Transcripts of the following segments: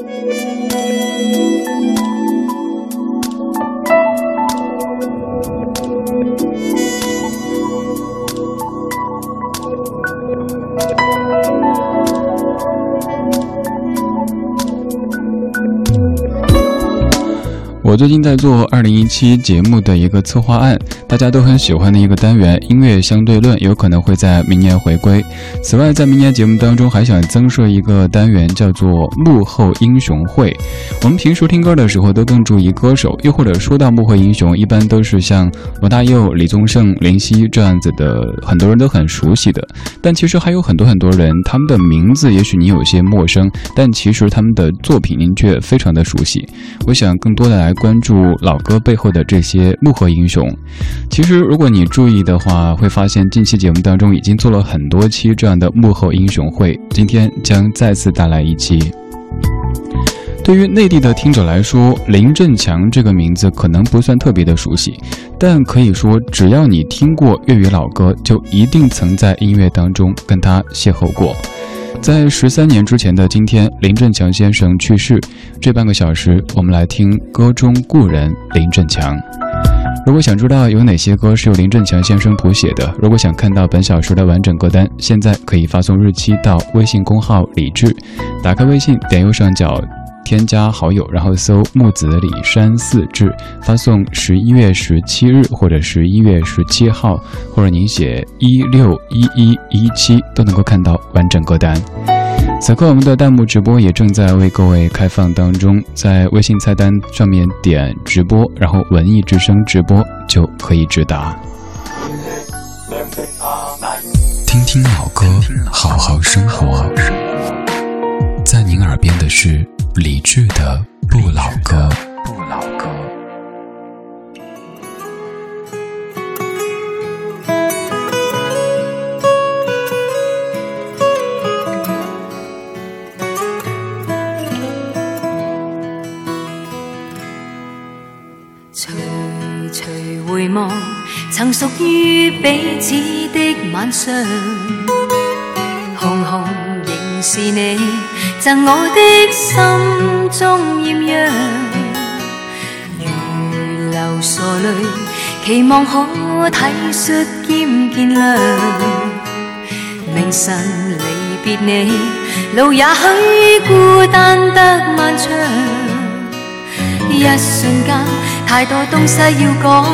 我最近在做二零一七节目的一个策划案，大家都很喜欢的一个单元——音乐相对论，有可能会在明年回归。此外，在明年节目当中还想增设一个单元，叫做幕后英雄会。我们平时听歌的时候都更注意歌手，又或者说到幕后英雄，一般都是像罗大佑、李宗盛、林夕这样子的，很多人都很熟悉的。但其实还有很多很多人，他们的名字也许你有些陌生，但其实他们的作品您却非常的熟悉。我想更多的来。关关注老歌背后的这些幕后英雄。其实，如果你注意的话，会发现近期节目当中已经做了很多期这样的幕后英雄会。今天将再次带来一期。对于内地的听者来说，林振强这个名字可能不算特别的熟悉，但可以说，只要你听过粤语老歌，就一定曾在音乐当中跟他邂逅过。在十三年之前的今天，林振强先生去世。这半个小时，我们来听歌中故人林振强。如果想知道有哪些歌是由林振强先生谱写的，如果想看到本小时的完整歌单，现在可以发送日期到微信公号李志。打开微信，点右上角。添加好友，然后搜木子李山四志，发送十一月十七日或者十一月十七号，或者您写一六一一一七，都能够看到完整歌单。此刻我们的弹幕直播也正在为各位开放当中，在微信菜单上面点直播，然后文艺之声直播就可以直达。听听老歌，好好生活，在您耳边的是。理智的不老歌，不老歌。徐徐回望，曾属于彼此的晚上，红红仍是你。赠我的心中艳阳，如流傻泪，期望可体恤兼见谅。明晨离别你，路也许孤单得漫长。一瞬间，太多东西要讲，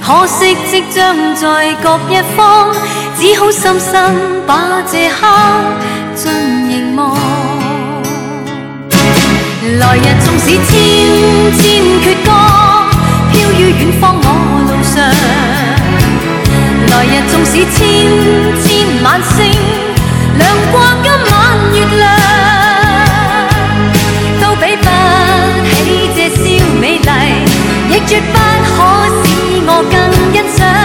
可惜即将在各一方，只好深深把这刻尽凝望。来日纵使千千阙歌，飘于远方我路上。来日纵使千千晚星，亮过今晚月亮，都比不起这宵美丽，亦绝不可使我更欣赏。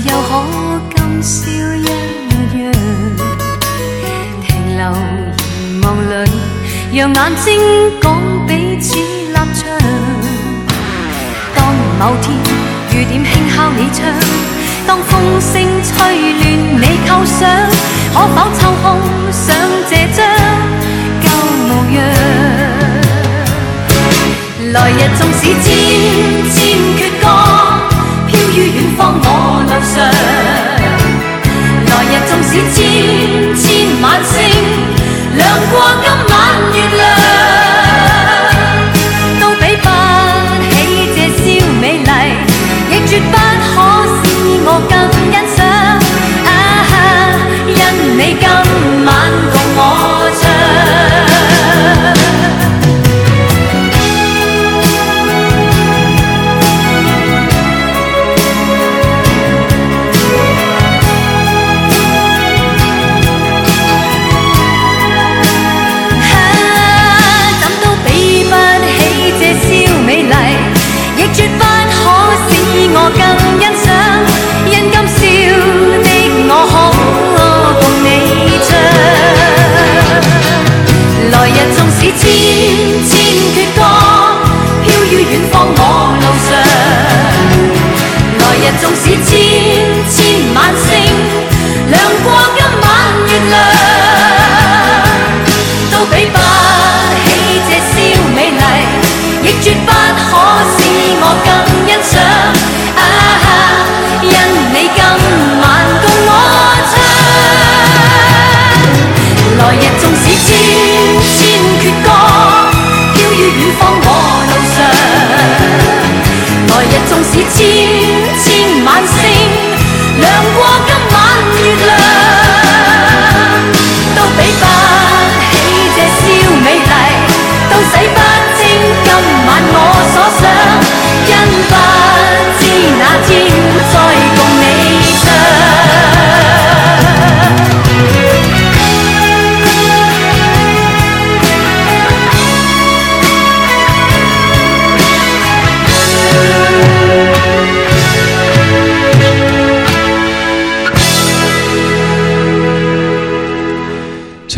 又可今宵一样？停留凝望里，让眼睛讲彼此立场。当某天雨点轻敲你窗。当风声吹乱你构想，可否抽空想这张旧模样？来日纵使千千阙歌，于远方我路上。来日纵使千千晚星，亮过今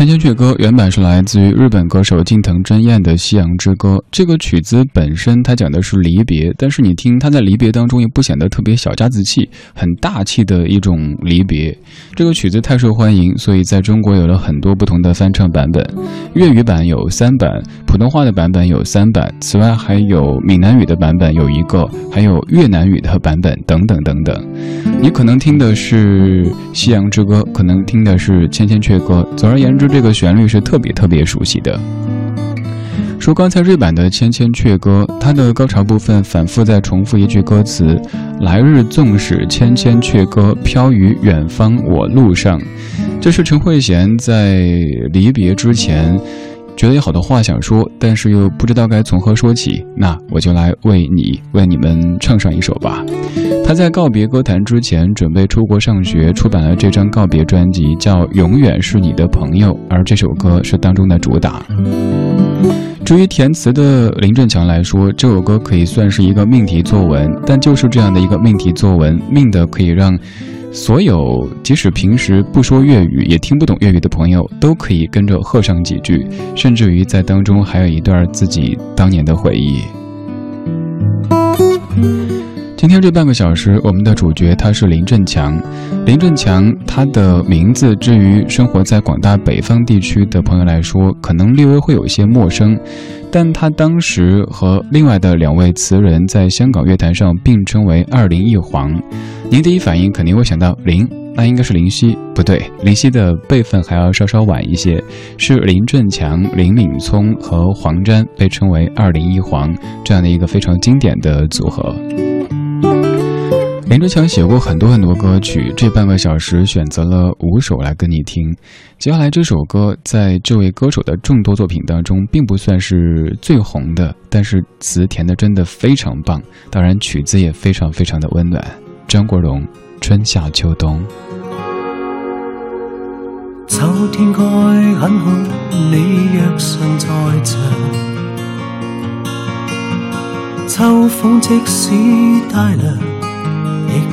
千千阙歌原版是来自于日本歌手近藤真彦的《夕阳之歌》。这个曲子本身它讲的是离别，但是你听它在离别当中又不显得特别小家子气，很大气的一种离别。这个曲子太受欢迎，所以在中国有了很多不同的翻唱版本。粤语版有三版，普通话的版本有三版，此外还有闽南语的版本有一个，还有越南语的版本等等等等。你可能听的是《夕阳之歌》，可能听的是《千千阙歌》。总而言之。这个旋律是特别特别熟悉的。说刚才瑞版的《千千阙歌》，它的高潮部分反复在重复一句歌词：“来日纵使千千阙歌，飘于远方我路上。”这是陈慧娴在离别之前。觉得有好多话想说，但是又不知道该从何说起，那我就来为你为你们唱上一首吧。他在告别歌坛之前，准备出国上学，出版了这张告别专辑，叫《永远是你的朋友》，而这首歌是当中的主打。至于填词的林振强来说，这首歌可以算是一个命题作文，但就是这样的一个命题作文，命的可以让。所有即使平时不说粤语也听不懂粤语的朋友，都可以跟着喝上几句，甚至于在当中还有一段自己当年的回忆。今天这半个小时，我们的主角他是林振强。林振强他的名字，至于生活在广大北方地区的朋友来说，可能略微会有些陌生。但他当时和另外的两位词人在香港乐坛上并称为“二林一黄”。您第一反应肯定会想到林，那应该是林夕，不对，林夕的辈分还要稍稍晚一些，是林振强、林敏聪和黄沾被称为“二林一黄”这样的一个非常经典的组合。林振强写过很多很多歌曲，这半个小时选择了五首来跟你听。接下来这首歌在这位歌手的众多作品当中，并不算是最红的，但是词填的真的非常棒，当然曲子也非常非常的温暖。张国荣，春夏秋冬。秋天该很好，你若尚在场。秋风即使带凉。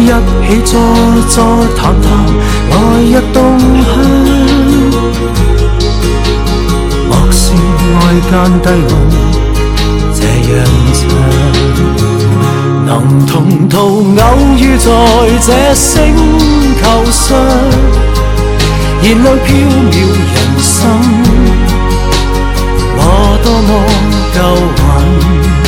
一起坐坐谈谈来日动向，莫视外间低语这样长，能同途偶遇在这星球上，燃亮飘渺人生，我多么够运。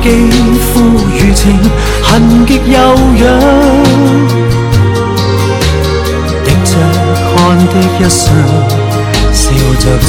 肌肤如前痕极柔痒，滴着汗的一双，笑着唱。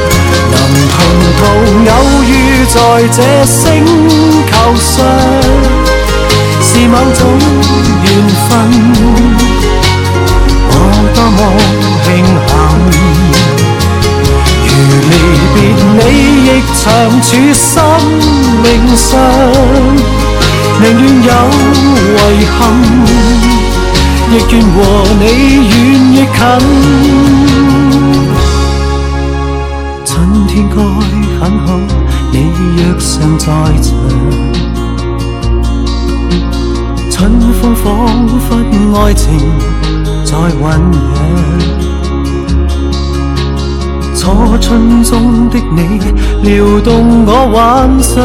能同途偶遇在这星球上，是某种缘分。我多么庆幸，如离别你亦长处生命上，宁愿有遗憾，亦愿和你远亦近。天该很好，你若尚在场，春风仿佛爱情在酝酿，初春中的你撩动我幻想，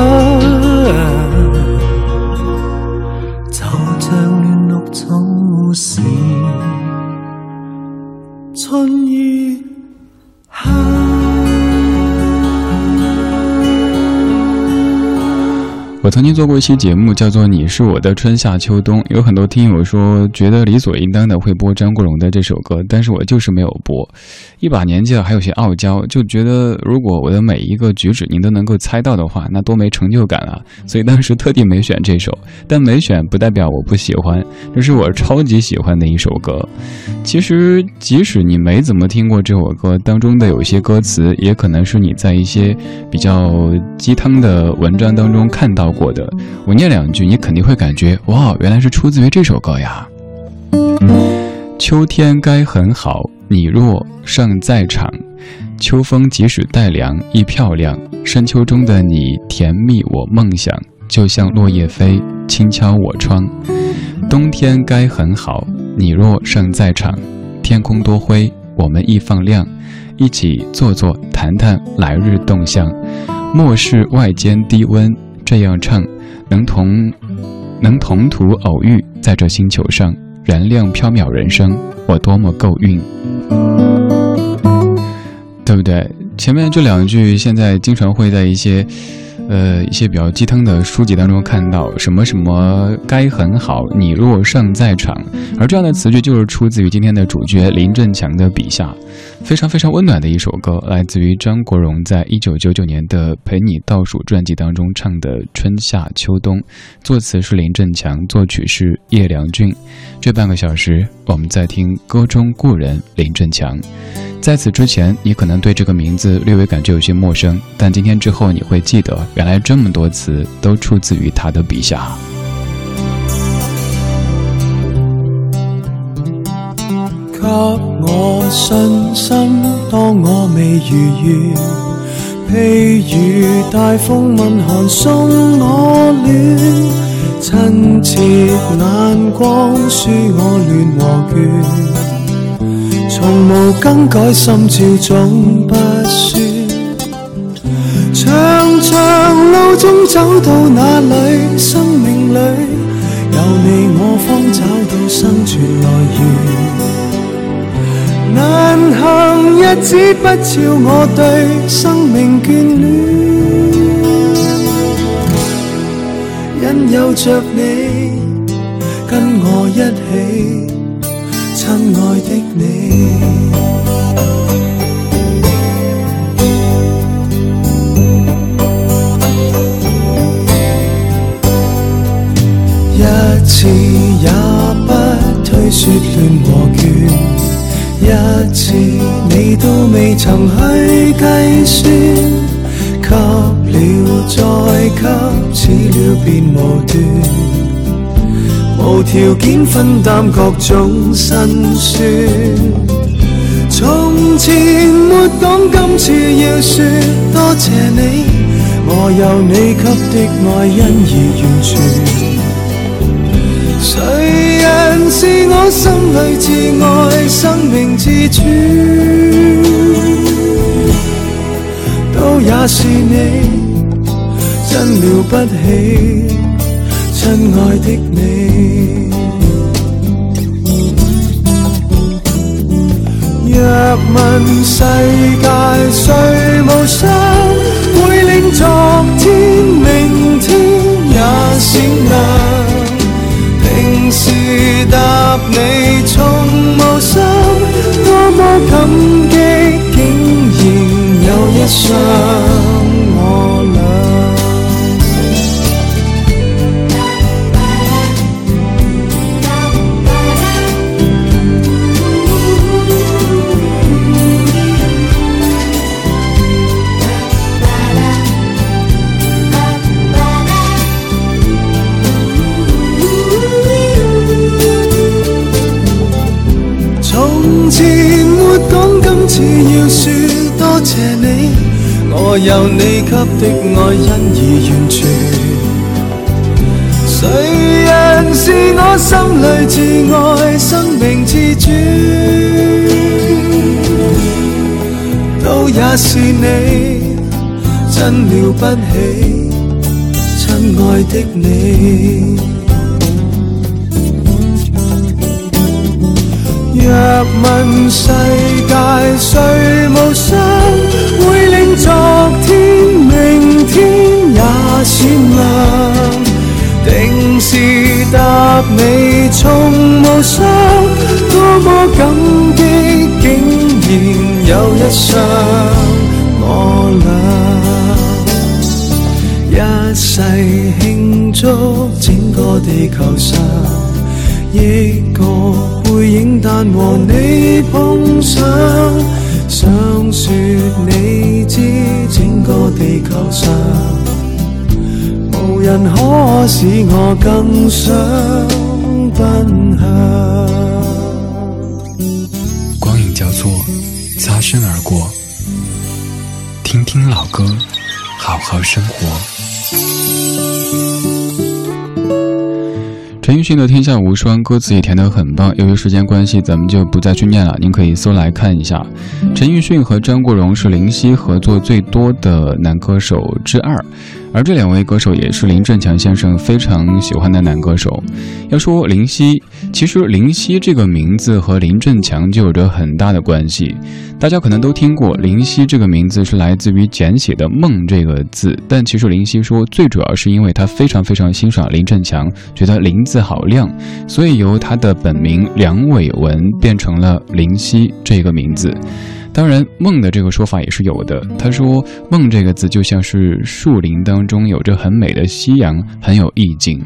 就像乱绿草时春意。我曾经做过一期节目，叫做《你是我的春夏秋冬》，有很多听友说觉得理所应当的会播张国荣的这首歌，但是我就是没有播。一把年纪了，还有些傲娇，就觉得如果我的每一个举止您都能够猜到的话，那多没成就感啊！所以当时特地没选这首，但没选不代表我不喜欢，这是我超级喜欢的一首歌。其实即使你没怎么听过这首歌当中的有些歌词，也可能是你在一些比较鸡汤的文章当中看到。过的，我念两句，你肯定会感觉哇，原来是出自于这首歌呀。秋天该很好，你若尚在场，秋风即使带凉亦漂亮。深秋中的你，甜蜜我梦想，就像落叶飞，轻敲我窗。冬天该很好，你若尚在场，天空多灰，我们亦放亮，一起坐坐谈谈来日动向，莫视外间低温。这样唱，能同能同途偶遇，在这星球上燃亮飘渺人生，我多么够运，对不对？前面这两句现在经常会在一些。呃，一些比较鸡汤的书籍当中看到什么什么该很好，你若尚在场，而这样的词句就是出自于今天的主角林振强的笔下，非常非常温暖的一首歌，来自于张国荣在一九九九年的《陪你倒数》专辑当中唱的《春夏秋冬》，作词是林振强，作曲是叶良俊。这半个小时，我们在听歌中故人林振强。在此之前，你可能对这个名字略微感觉有些陌生，但今天之后你会记得，原来这么多词都出自于他的笔下。给我信心，当我未如愿，譬如大风问寒送我暖，亲切眼光输我乱和倦。从无更改，心照总不算。长长路中走到哪里，生命里有你，我方找到生存来源。难行日子不照我对生命眷恋，因有着你跟我一起。亲爱的你，一次也不推说乱和倦。一次你都未曾去计算，给了再给，似了便无断，无条件分担各种辛酸。从前没讲，今次要说多谢你，我有你给的爱，因而完全。是我心里至爱，生命至尊，都也是你，真了不起，亲爱的你。若问世界谁无双，会令昨天、明天也闪亮。平时答你从无心，多么感激，竟然有一双。我我有你给的爱，因而完全。谁人是我心里至爱，生命至尊，都也是你，真了不起，亲爱的你。若问世界谁无双？你从无双，多么感激，竟然有一双我俩，一世庆祝整个地球上，一个背影，但和你碰上。想说你知，整个地球上无人可使我更想好生活。陈奕迅的《天下无双》歌词也填得很棒，由于时间关系，咱们就不再去念了，您可以搜来看一下。陈奕迅和张国荣是林夕合作最多的男歌手之二。而这两位歌手也是林振强先生非常喜欢的男歌手。要说林夕，其实林夕这个名字和林振强就有着很大的关系。大家可能都听过，林夕这个名字是来自于简写的“梦”这个字，但其实林夕说，最主要是因为他非常非常欣赏林振强，觉得林字好亮，所以由他的本名梁伟文变成了林夕这个名字。当然，梦的这个说法也是有的。他说，梦这个字就像是树林当中有着很美的夕阳，很有意境。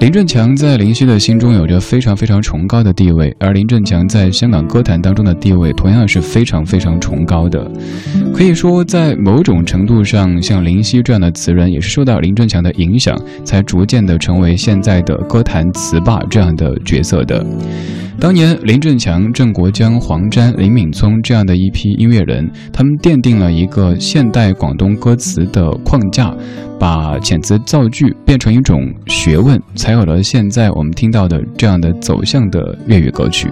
林振强在林夕的心中有着非常非常崇高的地位，而林振强在香港歌坛当中的地位同样是非常非常崇高的。可以说，在某种程度上，像林夕这样的词人也是受到林振强的影响，才逐渐的成为现在的歌坛词霸这样的角色的。当年林振强、郑国江、黄沾、林敏聪这样的一批音乐人，他们奠定了一个现代广东歌词的框架，把遣词造句变成一种学问，才有了现在我们听到的这样的走向的粤语歌曲。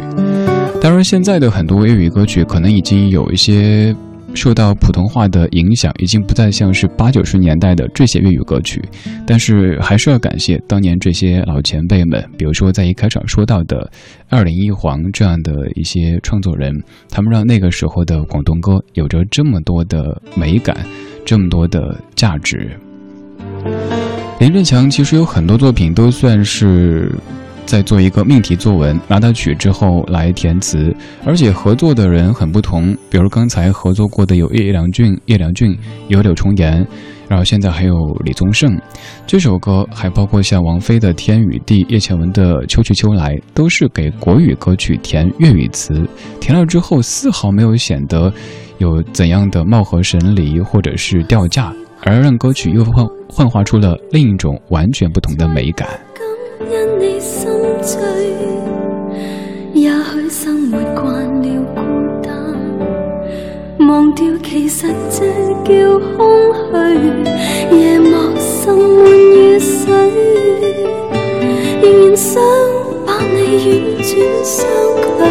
当然，现在的很多粤语歌曲可能已经有一些。受到普通话的影响，已经不再像是八九十年代的这些粤语歌曲，但是还是要感谢当年这些老前辈们，比如说在一开场说到的二零一黄这样的一些创作人，他们让那个时候的广东歌有着这么多的美感，这么多的价值。林振强其实有很多作品都算是。在做一个命题作文，拿到曲之后来填词，而且合作的人很不同，比如刚才合作过的有叶良俊、叶良俊，有柳重言，然后现在还有李宗盛，这首歌还包括像王菲的《天与地》、叶倩文的《秋去秋来》，都是给国语歌曲填粤语词，填了之后丝毫没有显得有怎样的貌合神离或者是掉价，而让歌曲又幻幻化出了另一种完全不同的美感。因你心醉。也许生活惯了孤单，忘掉其实这叫空虚。夜幕渗满雨水，仍然想把你远转相距。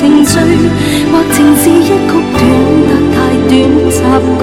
情绪？或情是一曲短得太短插曲，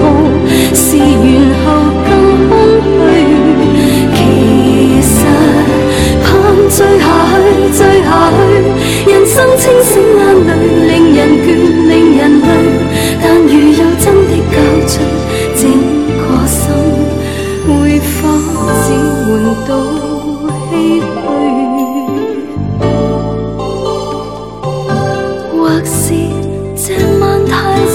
或是？这晚太